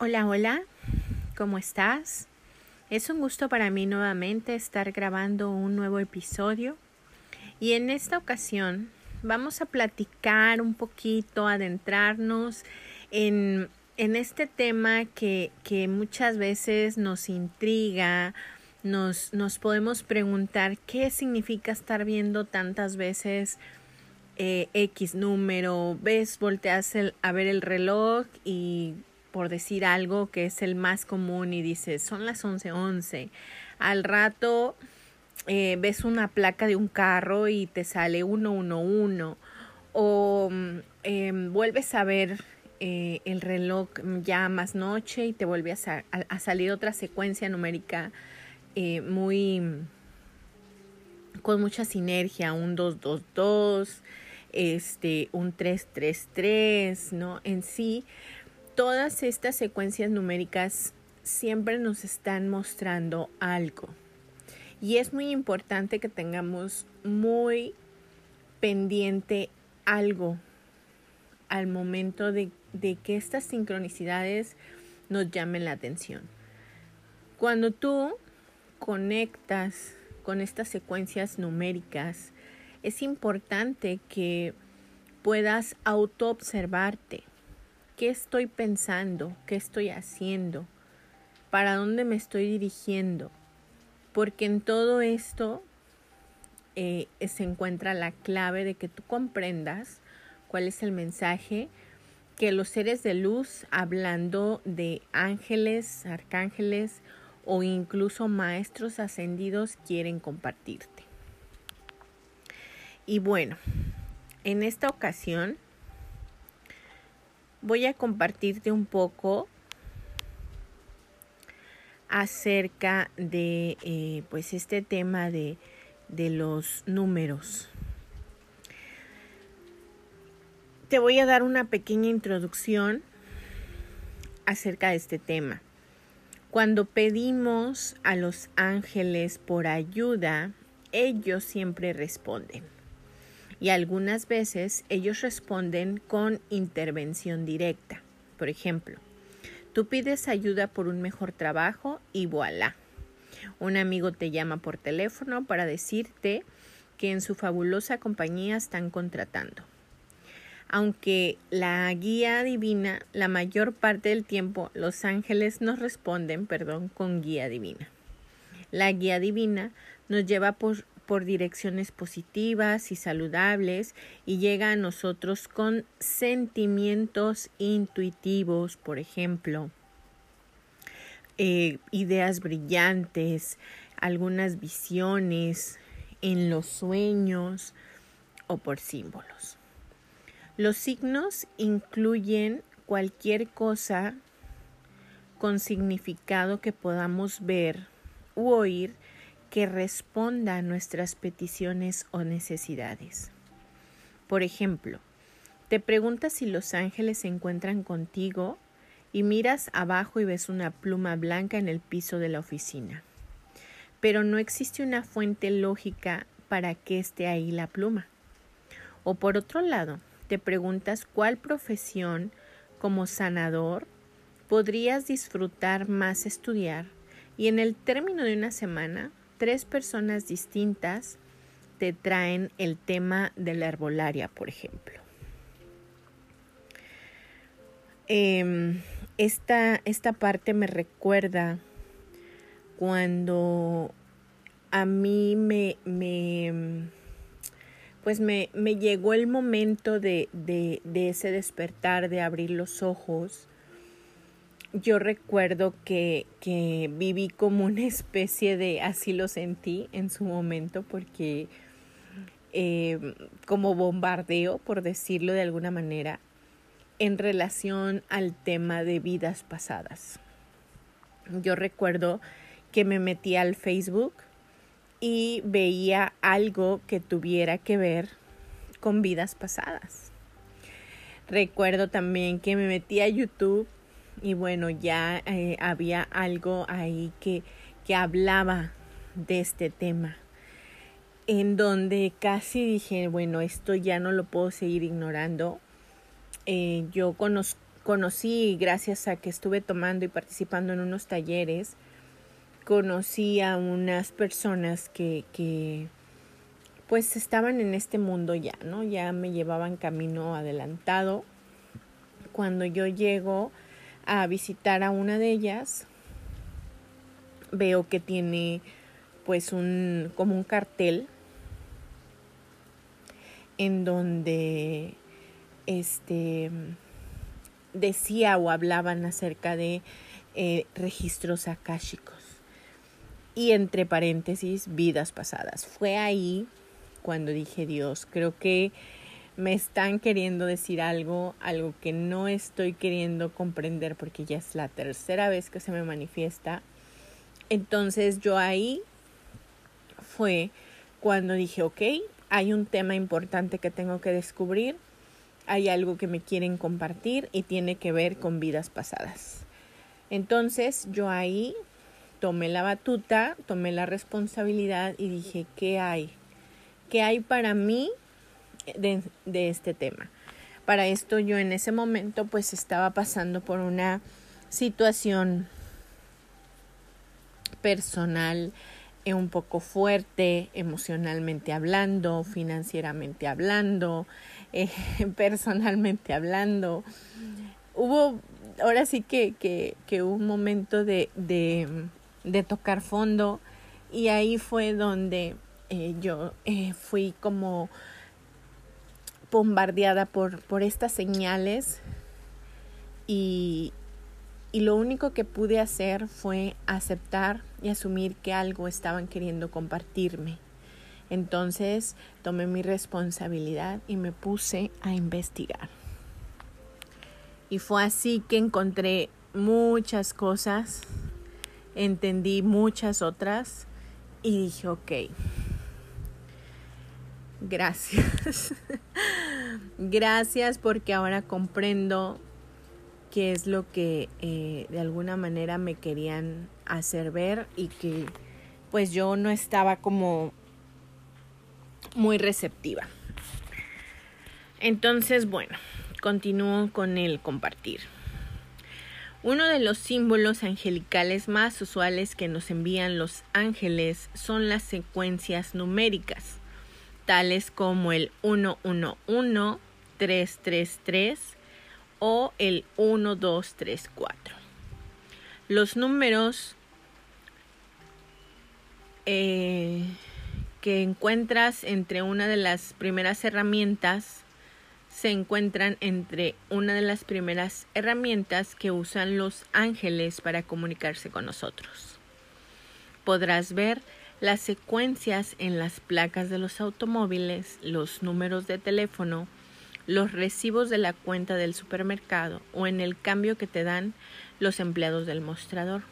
Hola, hola, ¿cómo estás? Es un gusto para mí nuevamente estar grabando un nuevo episodio y en esta ocasión vamos a platicar un poquito, adentrarnos en, en este tema que, que, muchas veces nos intriga, nos, nos podemos preguntar qué significa estar viendo tantas veces eh, X número, ves, volteas a ver el reloj y por decir algo que es el más común y dices, son las 11:11. 11. Al rato eh, ves una placa de un carro y te sale 111 o eh, vuelves a ver eh, el reloj ya más noche y te vuelve a, a, salir otra secuencia numérica eh, muy con mucha sinergia, un 222, este, un 333, ¿no? En sí, todas estas secuencias numéricas siempre nos están mostrando algo. Y es muy importante que tengamos muy pendiente algo al momento de, que estas sincronicidades nos llamen la atención. Cuando tú conectas con estas secuencias numéricas, es importante que puedas autoobservarte ¿Qué estoy pensando? ¿Qué estoy haciendo? ¿Para dónde me estoy dirigiendo? Porque en todo esto eh, se encuentra la clave de que tú comprendas cuál es el mensaje que los seres de luz, hablando de ángeles, arcángeles o incluso maestros ascendidos, quieren compartirte. Y bueno, en esta ocasión voy a compartirte un poco acerca de eh, pues este tema de, de los números. Te voy a dar una pequeña introducción acerca de este tema. Cuando pedimos a los ángeles por ayuda, ellos siempre responden y algunas veces ellos responden con intervención directa. Por ejemplo, tú pides ayuda por un mejor trabajo y voilà. Un amigo te llama por teléfono para decirte que en su fabulosa compañía están contratando. Aunque la guía divina, la mayor parte del tiempo los ángeles nos responden, perdón, con guía divina. La guía divina nos lleva por, por direcciones positivas y saludables y llega a nosotros con sentimientos intuitivos, por ejemplo, eh, ideas brillantes, algunas visiones en los sueños o por símbolos. Los signos incluyen cualquier cosa con significado que podamos ver u oír que responda a nuestras peticiones o necesidades. Por ejemplo, te preguntas si los ángeles se encuentran contigo y miras abajo y ves una pluma blanca en el piso de la oficina. Pero no existe una fuente lógica para que esté ahí la pluma. O por otro lado, te preguntas cuál profesión como sanador podrías disfrutar más estudiar y en el término de una semana tres personas distintas te traen el tema de la herbolaria, por ejemplo. Em, esta, esta parte me recuerda cuando a mí me, me pues me, me, llegó el momento de, de, de ese despertar, de abrir los ojos yo recuerdo que, que viví como una especie de, así lo sentí en su momento, porque eh, como bombardeo, por decirlo de alguna manera, en relación al tema de vidas pasadas. Yo recuerdo que me metí al Facebook y veía algo que tuviera que ver con vidas pasadas. Recuerdo también que me metí a YouTube y bueno, ya eh, había algo ahí que, que hablaba de este tema, en donde casi dije, bueno, esto ya no lo puedo seguir ignorando. Eh, yo conocí, gracias a que estuve tomando y participando en unos talleres, conocí a unas personas que, que pues estaban en este mundo ya, ¿no? Ya me llevaban camino adelantado. Cuando yo llego a visitar a una de ellas, veo que tiene pues un como un cartel en donde este decía o hablaban acerca de eh, registros akáshicos y entre paréntesis vidas pasadas. Fue ahí cuando dije Dios, creo que me están queriendo decir algo, algo que no estoy queriendo comprender porque ya es la tercera vez que se me manifiesta. Entonces yo ahí fue cuando dije, ok, hay un tema importante que tengo que descubrir, hay algo que me quieren compartir y tiene que ver con vidas pasadas. Entonces yo ahí tomé la batuta, tomé la responsabilidad y dije, ¿qué hay? ¿Qué hay para mí de, este tema? Para esto yo en ese momento pues estaba pasando por una situación personal eh, un poco fuerte, emocionalmente hablando, financieramente hablando, eh, personalmente hablando. Hubo ahora sí que, que, que un momento de, de, de tocar fondo y ahí fue donde eh, yo fui como bombardeada por, por estas señales y, y lo único que pude hacer fue aceptar y asumir que algo estaban queriendo compartirme. Entonces tomé mi responsabilidad y me puse a investigar. Y fue así que encontré muchas cosas, entendí muchas otras y dije, ok, Gracias. Gracias porque ahora comprendo qué es lo que eh, de alguna manera me querían hacer ver y que pues yo no estaba como muy receptiva. Entonces, bueno, continúo con el compartir. Uno de los símbolos angelicales más usuales que nos envían los ángeles son las secuencias numéricas tales como el 111, 333 o el 1234. Los números eh, que encuentras entre una de las primeras herramientas se encuentran entre una de las primeras herramientas que usan los ángeles para comunicarse con nosotros. Podrás ver las secuencias en las placas de los automóviles, los números de teléfono, los recibos de la cuenta del supermercado o en el cambio que te dan los empleados del mostrador.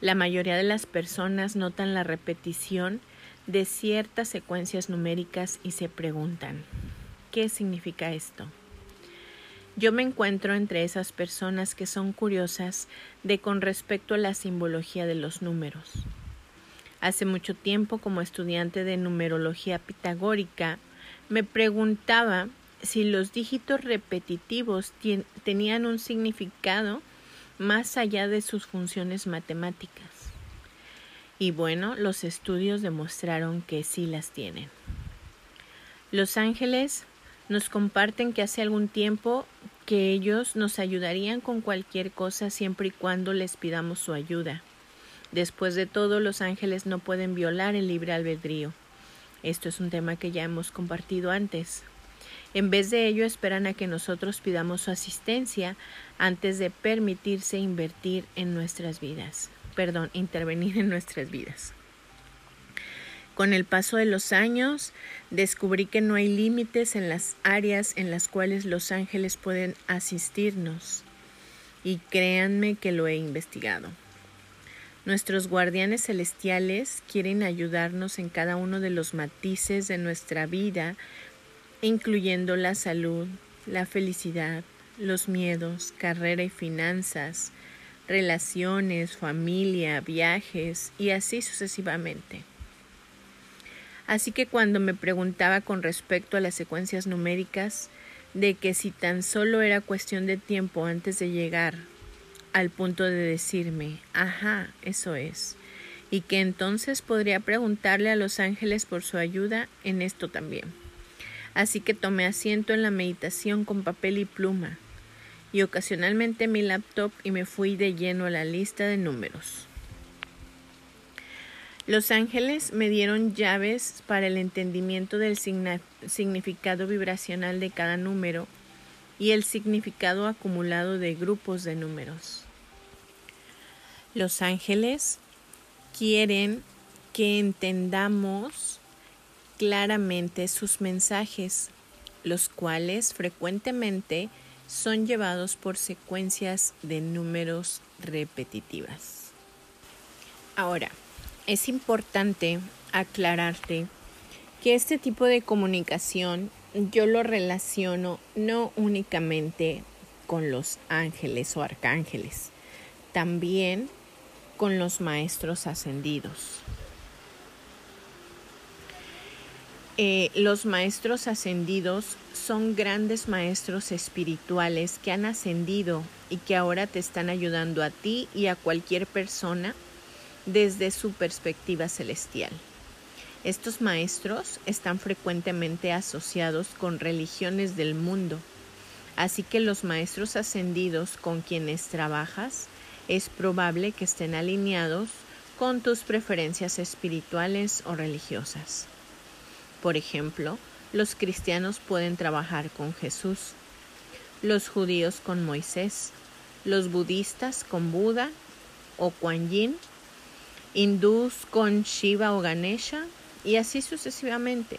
La mayoría de las personas notan la repetición de ciertas secuencias numéricas y se preguntan, ¿qué significa esto? Yo me encuentro entre esas personas que son curiosas de con respecto a la simbología de los números. Hace mucho tiempo, como estudiante de numerología pitagórica, me preguntaba si los dígitos repetitivos tenían un significado más allá de sus funciones matemáticas. Y bueno, los estudios demostraron que sí las tienen. Los ángeles nos comparten que hace algún tiempo que ellos nos ayudarían con cualquier cosa siempre y cuando les pidamos su ayuda. Después de todo, los ángeles no pueden violar el libre albedrío. Esto es un tema que ya hemos compartido antes. En vez de ello, esperan a que nosotros pidamos su asistencia antes de permitirse invertir en nuestras vidas. Perdón, intervenir en nuestras vidas. Con el paso de los años, descubrí que no hay límites en las áreas en las cuales los ángeles pueden asistirnos. Y créanme que lo he investigado. Nuestros guardianes celestiales quieren ayudarnos en cada uno de los matices de nuestra vida, incluyendo la salud, la felicidad, los miedos, carrera y finanzas, relaciones, familia, viajes y así sucesivamente. Así que cuando me preguntaba con respecto a las secuencias numéricas, de que si tan solo era cuestión de tiempo antes de llegar al punto de decirme, ajá, eso es, y que entonces podría preguntarle a los ángeles por su ayuda en esto también. Así que tomé asiento en la meditación con papel y pluma, y ocasionalmente mi laptop y me fui de lleno a la lista de números. Los ángeles me dieron llaves para el entendimiento del significado vibracional de cada número y el significado acumulado de grupos de números. Los ángeles quieren que entendamos claramente sus mensajes, los cuales frecuentemente son llevados por secuencias de números repetitivas. Ahora, es importante aclararte que este tipo de comunicación yo lo relaciono no únicamente con los ángeles o arcángeles, también con los maestros ascendidos. Eh, los maestros ascendidos son grandes maestros espirituales que han ascendido y que ahora te están ayudando a ti y a cualquier persona desde su perspectiva celestial. Estos maestros están frecuentemente asociados con religiones del mundo, así que los maestros ascendidos con quienes trabajas es probable que estén alineados con tus preferencias espirituales o religiosas. Por ejemplo, los cristianos pueden trabajar con Jesús, los judíos con Moisés, los budistas con Buda o Kuan Yin hindús con Shiva o Ganesha y así sucesivamente.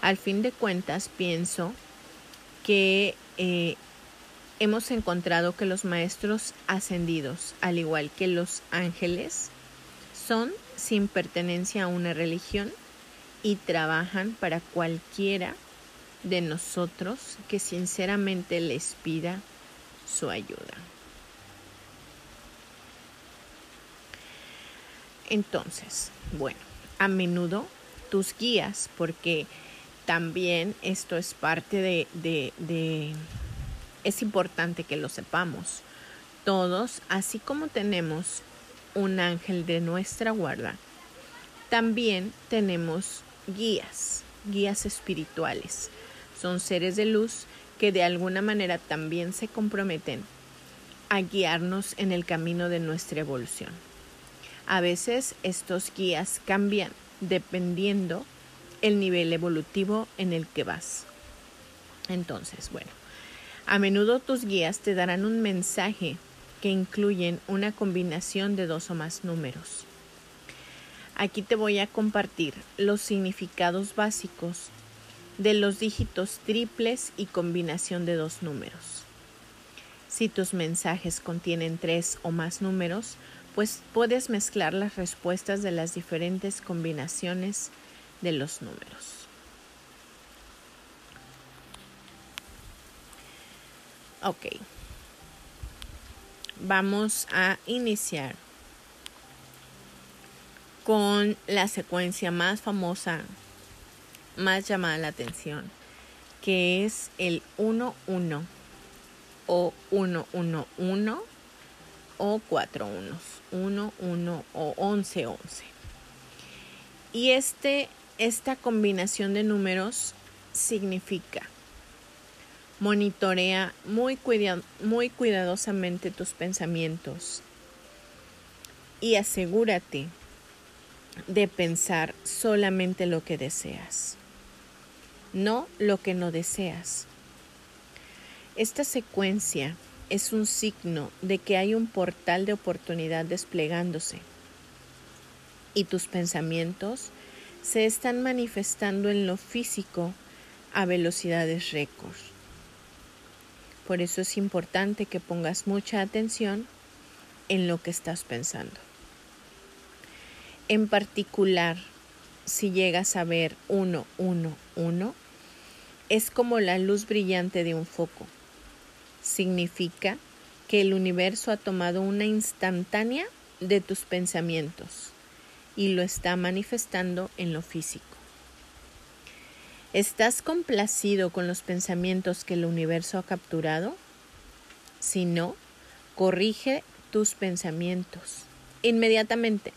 Al fin de cuentas, pienso que eh, hemos encontrado que los maestros ascendidos, al igual que los ángeles, son sin pertenencia a una religión y trabajan para cualquiera de nosotros que sinceramente les pida su ayuda. Entonces, bueno, a menudo tus guías, porque también esto es parte de, es importante que lo sepamos. Todos, así como tenemos un ángel de nuestra guarda, también tenemos guías, guías espirituales. Son seres de luz que de alguna manera también se comprometen a guiarnos en el camino de nuestra evolución. A veces estos guías cambian dependiendo el nivel evolutivo en el que vas. Entonces, bueno, a menudo tus guías te darán un mensaje que incluyen una combinación de dos o más números. Aquí te voy a compartir los significados básicos de los dígitos triples y combinación de dos números. Si tus mensajes contienen tres o más números, pues puedes mezclar las respuestas de las diferentes combinaciones de los números. Ok. Vamos a iniciar con la secuencia más famosa, más llamada la atención, que es el 1-1 o 1-1-1 o cuatro unos, uno, uno o once, once. Y este, esta combinación de números significa monitorea muy, muy cuidadosamente tus pensamientos y asegúrate de pensar solamente lo que deseas, no lo que no deseas. Esta secuencia es un signo de que hay un portal de oportunidad desplegándose y tus pensamientos se están manifestando en lo físico a velocidades récord. Por eso es importante que pongas mucha atención en lo que estás pensando. En particular, si llegas a ver uno, uno, uno, es como la luz brillante de un foco significa que el universo ha tomado una instantánea de tus pensamientos y lo está manifestando en lo físico. ¿Estás complacido con los pensamientos que el universo ha capturado? Si no, corrige tus pensamientos inmediatamente.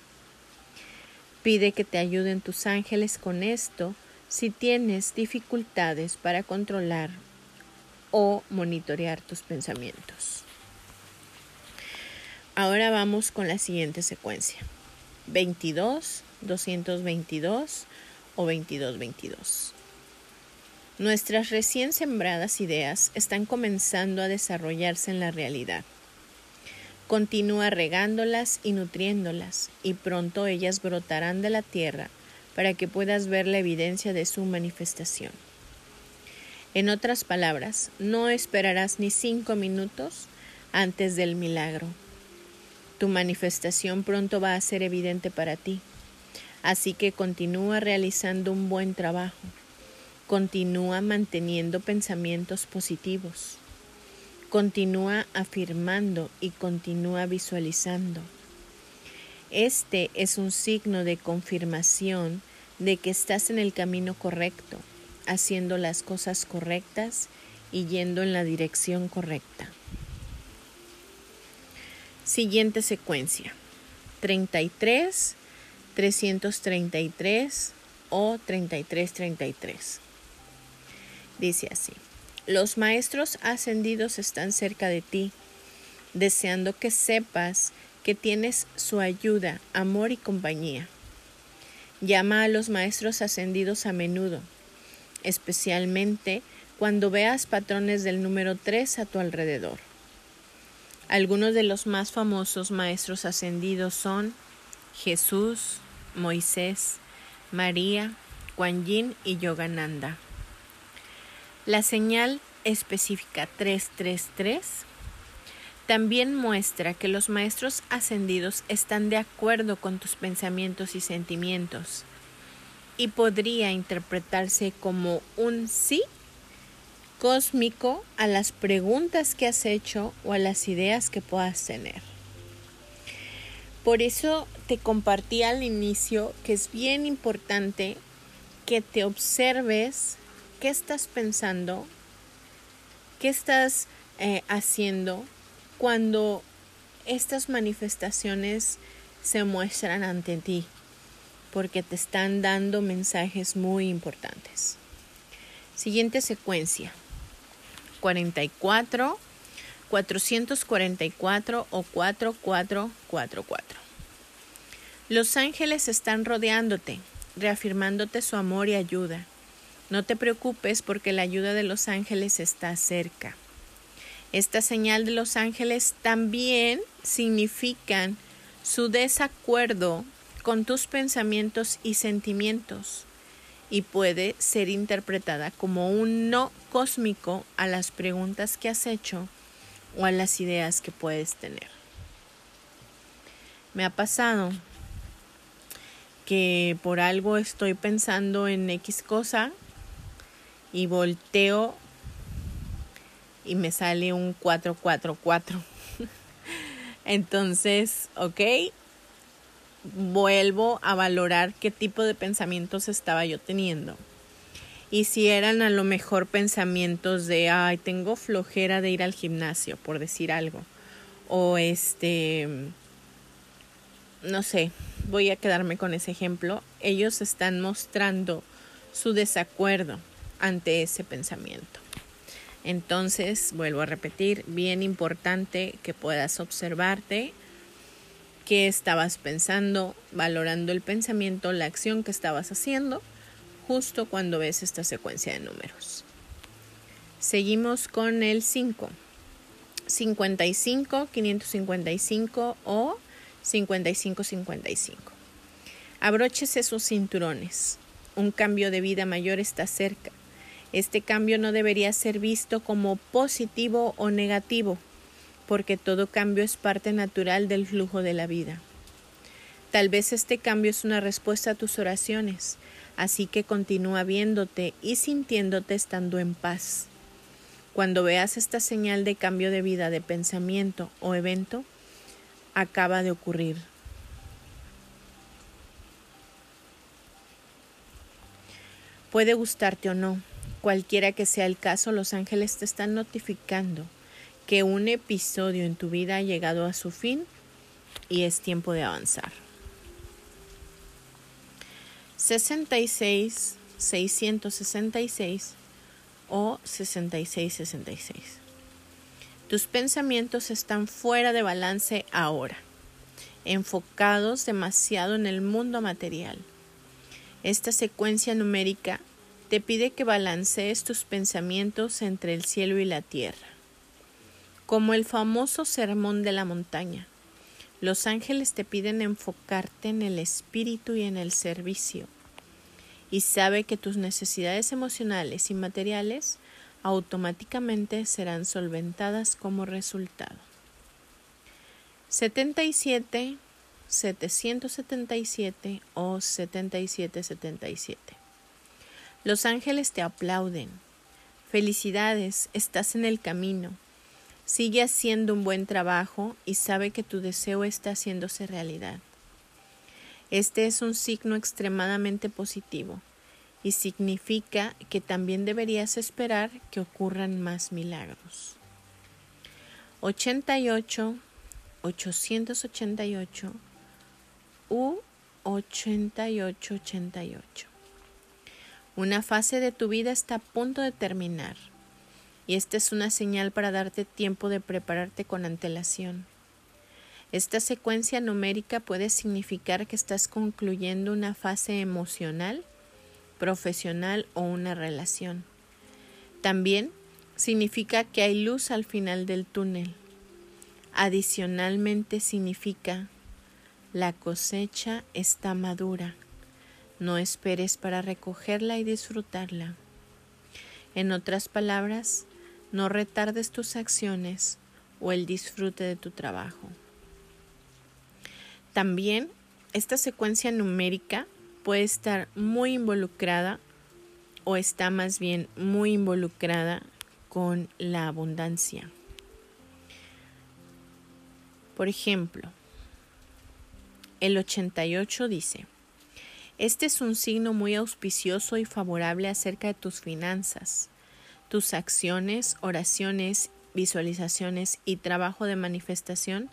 Pide que te ayuden tus ángeles con esto si tienes dificultades para controlar o monitorear tus pensamientos. Ahora vamos con la siguiente secuencia. 22, 222 o 2222. Nuestras recién sembradas ideas están comenzando a desarrollarse en la realidad. Continúa regándolas y nutriéndolas, y pronto ellas brotarán de la tierra para que puedas ver la evidencia de su manifestación. En otras palabras, no esperarás ni cinco minutos antes del milagro. Tu manifestación pronto va a ser evidente para ti. Así que continúa realizando un buen trabajo. Continúa manteniendo pensamientos positivos. Continúa afirmando y continúa visualizando. Este es un signo de confirmación de que estás en el camino correcto, haciendo las cosas correctas y yendo en la dirección correcta. Siguiente secuencia. 33, 333 o 3333. Dice así. Los maestros ascendidos están cerca de ti, deseando que sepas que tienes su ayuda, amor y compañía. Llama a los maestros ascendidos a menudo, especialmente cuando veas patrones del número 3 a tu alrededor. Algunos de los más famosos maestros ascendidos son Jesús, Moisés, María, Kuan Yin y Yogananda. La señal específica 333 también muestra que los maestros ascendidos están de acuerdo con tus pensamientos y sentimientos y podría interpretarse como un sí cósmico a las preguntas que has hecho o a las ideas que puedas tener. Por eso te compartí al inicio que es bien importante que te observes qué estás pensando, qué estás eh, haciendo cuando estas manifestaciones se muestran ante ti, porque te están dando mensajes muy importantes. Siguiente secuencia. 44, 444 o 4444. Los ángeles están rodeándote, reafirmándote su amor y ayuda. No te preocupes porque la ayuda de los ángeles está cerca. Esta señal de los ángeles también significan su desacuerdo con tus pensamientos y sentimientos y puede ser interpretada como un no cósmico a las preguntas que has hecho o a las ideas que puedes tener. Me ha pasado que por algo estoy pensando en X cosa y volteo y me sale un 444. Entonces, ok, vuelvo a valorar qué tipo de pensamientos estaba yo teniendo. Y si eran a lo mejor pensamientos de, ay, tengo flojera de ir al gimnasio, por decir algo. O este, no sé, voy a quedarme con ese ejemplo. Ellos están mostrando su desacuerdo ante ese pensamiento. Entonces, vuelvo a repetir, bien importante que puedas observarte qué estabas pensando, valorando el pensamiento, la acción que estabas haciendo, justo cuando ves esta secuencia de números. Seguimos con el 5. 55, 555 o 55-55. Abróchese sus cinturones. Un cambio de vida mayor está cerca. Este cambio no debería ser visto como positivo o negativo, porque todo cambio es parte natural del flujo de la vida. Tal vez este cambio es una respuesta a tus oraciones, así que continúa viéndote y sintiéndote estando en paz. Cuando veas esta señal de cambio de vida, de pensamiento o evento, acaba de ocurrir. Puede gustarte o no, cualquiera que sea el caso, los ángeles te están notificando que un episodio en tu vida ha llegado a su fin y es tiempo de avanzar. 66, 666 o 6666. Tus pensamientos están fuera de balance ahora, enfocados demasiado en el mundo material. Esta secuencia numérica te pide que balancees tus pensamientos entre el cielo y la tierra, como el famoso sermón de la montaña. Los ángeles te piden enfocarte en el espíritu y en el servicio. Y sabe que tus necesidades emocionales y materiales automáticamente serán solventadas como resultado. 77, 777 o 7777. Los ángeles te aplauden. Felicidades, estás en el camino. Sigue haciendo un buen trabajo y sabe que tu deseo está haciéndose realidad. Este es un signo extremadamente positivo y significa que también deberías esperar que ocurran más milagros. 88, 888 u 8888. Una fase de tu vida está a punto de terminar y esta es una señal para darte tiempo de prepararte con antelación. Esta secuencia numérica puede significar que estás concluyendo una fase emocional, profesional o una relación. También significa que hay luz al final del túnel. Adicionalmente significa la cosecha está madura. No esperes para recogerla y disfrutarla. En otras palabras, no retardes tus acciones o el disfrute de tu trabajo. También esta secuencia numérica puede estar muy involucrada o está más bien muy involucrada con la abundancia. Por ejemplo, el 88 dice, este es un signo muy auspicioso y favorable acerca de tus finanzas. Tus acciones, oraciones, visualizaciones y trabajo de manifestación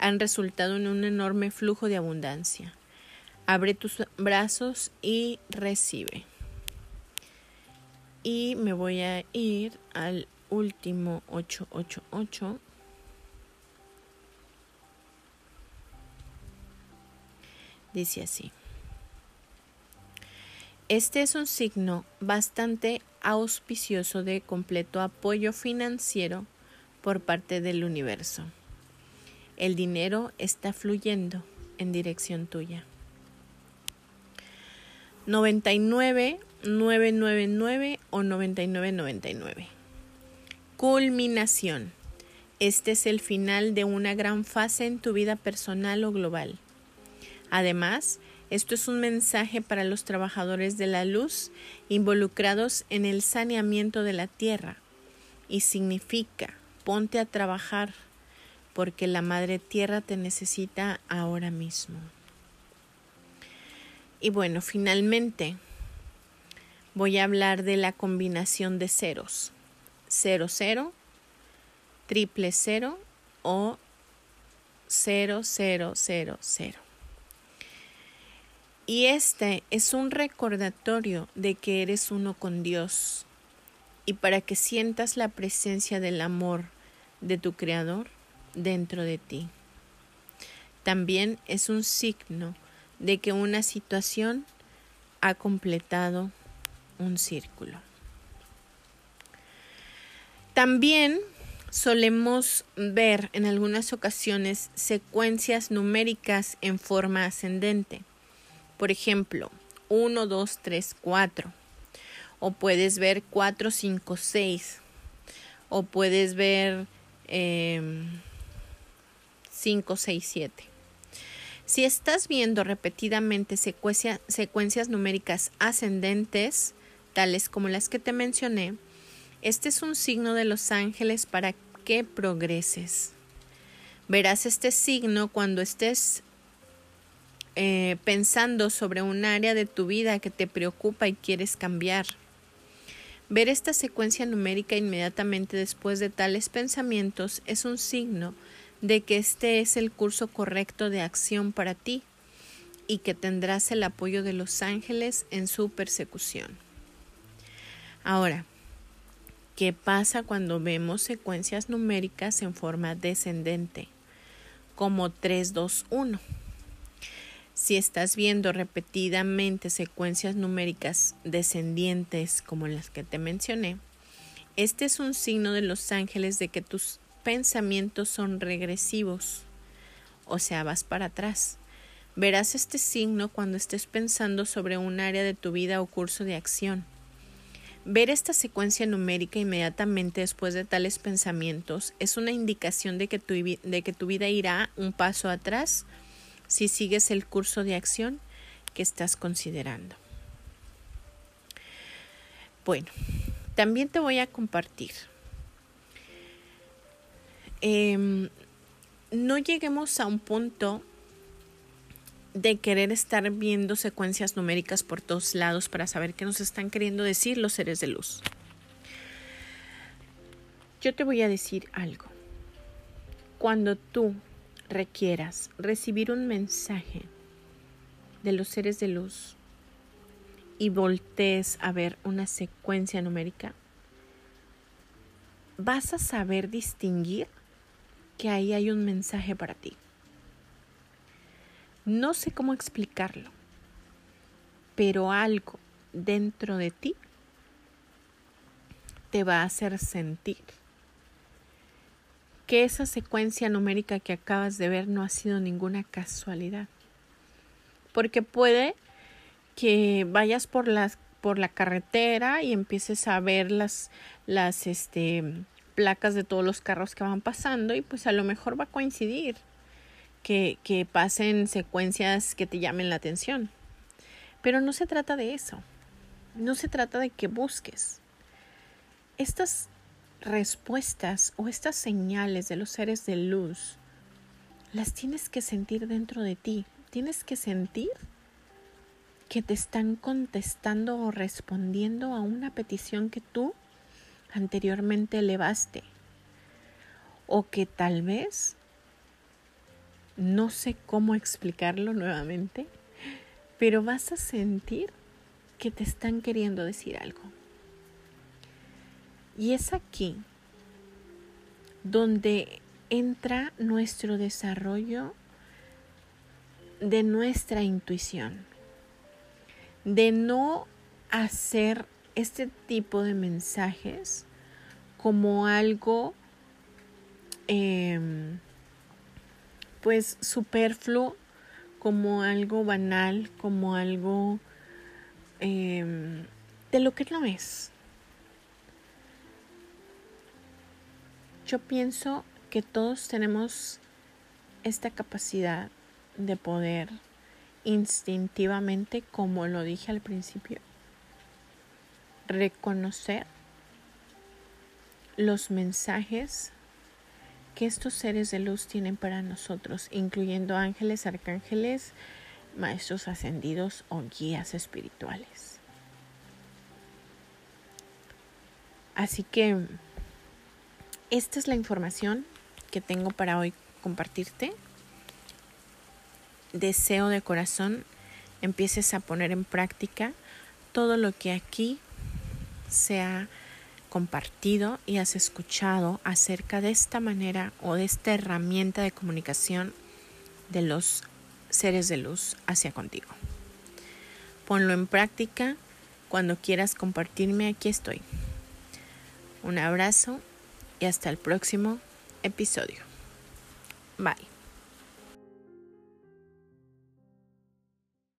han resultado en un enorme flujo de abundancia. Abre tus brazos y recibe. Y me voy a ir al último 888. Dice así. Este es un signo bastante auspicioso de completo apoyo financiero por parte del universo. El dinero está fluyendo en dirección tuya. 99, 999 o 9999. Culminación. Este es el final de una gran fase en tu vida personal o global. Además, esto es un mensaje para los trabajadores de la luz involucrados en el saneamiento de la tierra y significa ponte a trabajar porque la madre tierra te necesita ahora mismo. Y bueno, finalmente voy a hablar de la combinación de ceros. 00, cero, triple cero o 0000. Y este es un recordatorio de que eres uno con Dios y para que sientas la presencia del amor de tu Creador dentro de ti. También es un signo de que una situación ha completado un círculo. También solemos ver en algunas ocasiones secuencias numéricas en forma ascendente. Por ejemplo, 1, 2, 3, 4. O puedes ver 4, 5, 6. O puedes ver 5, 6, 7. Si estás viendo repetidamente secuencias numéricas ascendentes, tales como las que te mencioné, este es un signo de los ángeles para que progreses. Verás este signo cuando estés eh, pensando sobre un área de tu vida que te preocupa y quieres cambiar. Ver esta secuencia numérica inmediatamente después de tales pensamientos es un signo de que este es el curso correcto de acción para ti y que tendrás el apoyo de los ángeles en su persecución. Ahora, ¿qué pasa cuando vemos secuencias numéricas en forma descendente? Como 3, 2, 1. Si estás viendo repetidamente secuencias numéricas descendientes como las que te mencioné, este es un signo de los ángeles de que tus pensamientos son regresivos, o sea, vas para atrás. Verás este signo cuando estés pensando sobre un área de tu vida o curso de acción. Ver esta secuencia numérica inmediatamente después de tales pensamientos es una indicación de que tu, de que tu vida irá un paso atrás si sigues el curso de acción que estás considerando. Bueno, también te voy a compartir. Em, no lleguemos a un punto de querer estar viendo secuencias numéricas por todos lados para saber qué nos están queriendo decir los seres de luz. Yo te voy a decir algo. Cuando tú requieras recibir un mensaje de los seres de luz y voltees a ver una secuencia numérica, vas a saber distinguir que ahí hay un mensaje para ti. No sé cómo explicarlo, pero algo dentro de ti te va a hacer sentir que esa secuencia numérica que acabas de ver no ha sido ninguna casualidad. Porque puede que vayas por las por la carretera y empieces a ver las las este placas de todos los carros que van pasando y pues a lo mejor va a coincidir que, que pasen secuencias que te llamen la atención. Pero no se trata de eso. No se trata de que busques. Estas respuestas o estas señales de los seres de luz las tienes que sentir dentro de ti. Tienes que sentir que te están contestando o respondiendo a una petición que tú anteriormente elevaste. O que tal vez, no sé cómo explicarlo nuevamente, pero vas a sentir que te están queriendo decir algo. Y es aquí donde entra nuestro desarrollo de nuestra intuición, de no hacer este tipo de mensajes como algo em, pues superfluo, como algo banal, como algo em, de lo que no es. Yo pienso que todos tenemos esta capacidad de poder instintivamente, como lo dije al principio, reconocer los mensajes que estos seres de luz tienen para nosotros, incluyendo ángeles, arcángeles, maestros ascendidos o guías espirituales. Así que esta es la información que tengo para hoy compartirte. Deseo de corazón empieces a poner en práctica todo lo que aquí se ha compartido y has escuchado acerca de esta manera o de esta herramienta de comunicación de los seres de luz hacia contigo. Ponlo en práctica. Cuando quieras compartirme, aquí estoy. Un abrazo y hasta el próximo episodio. Bye.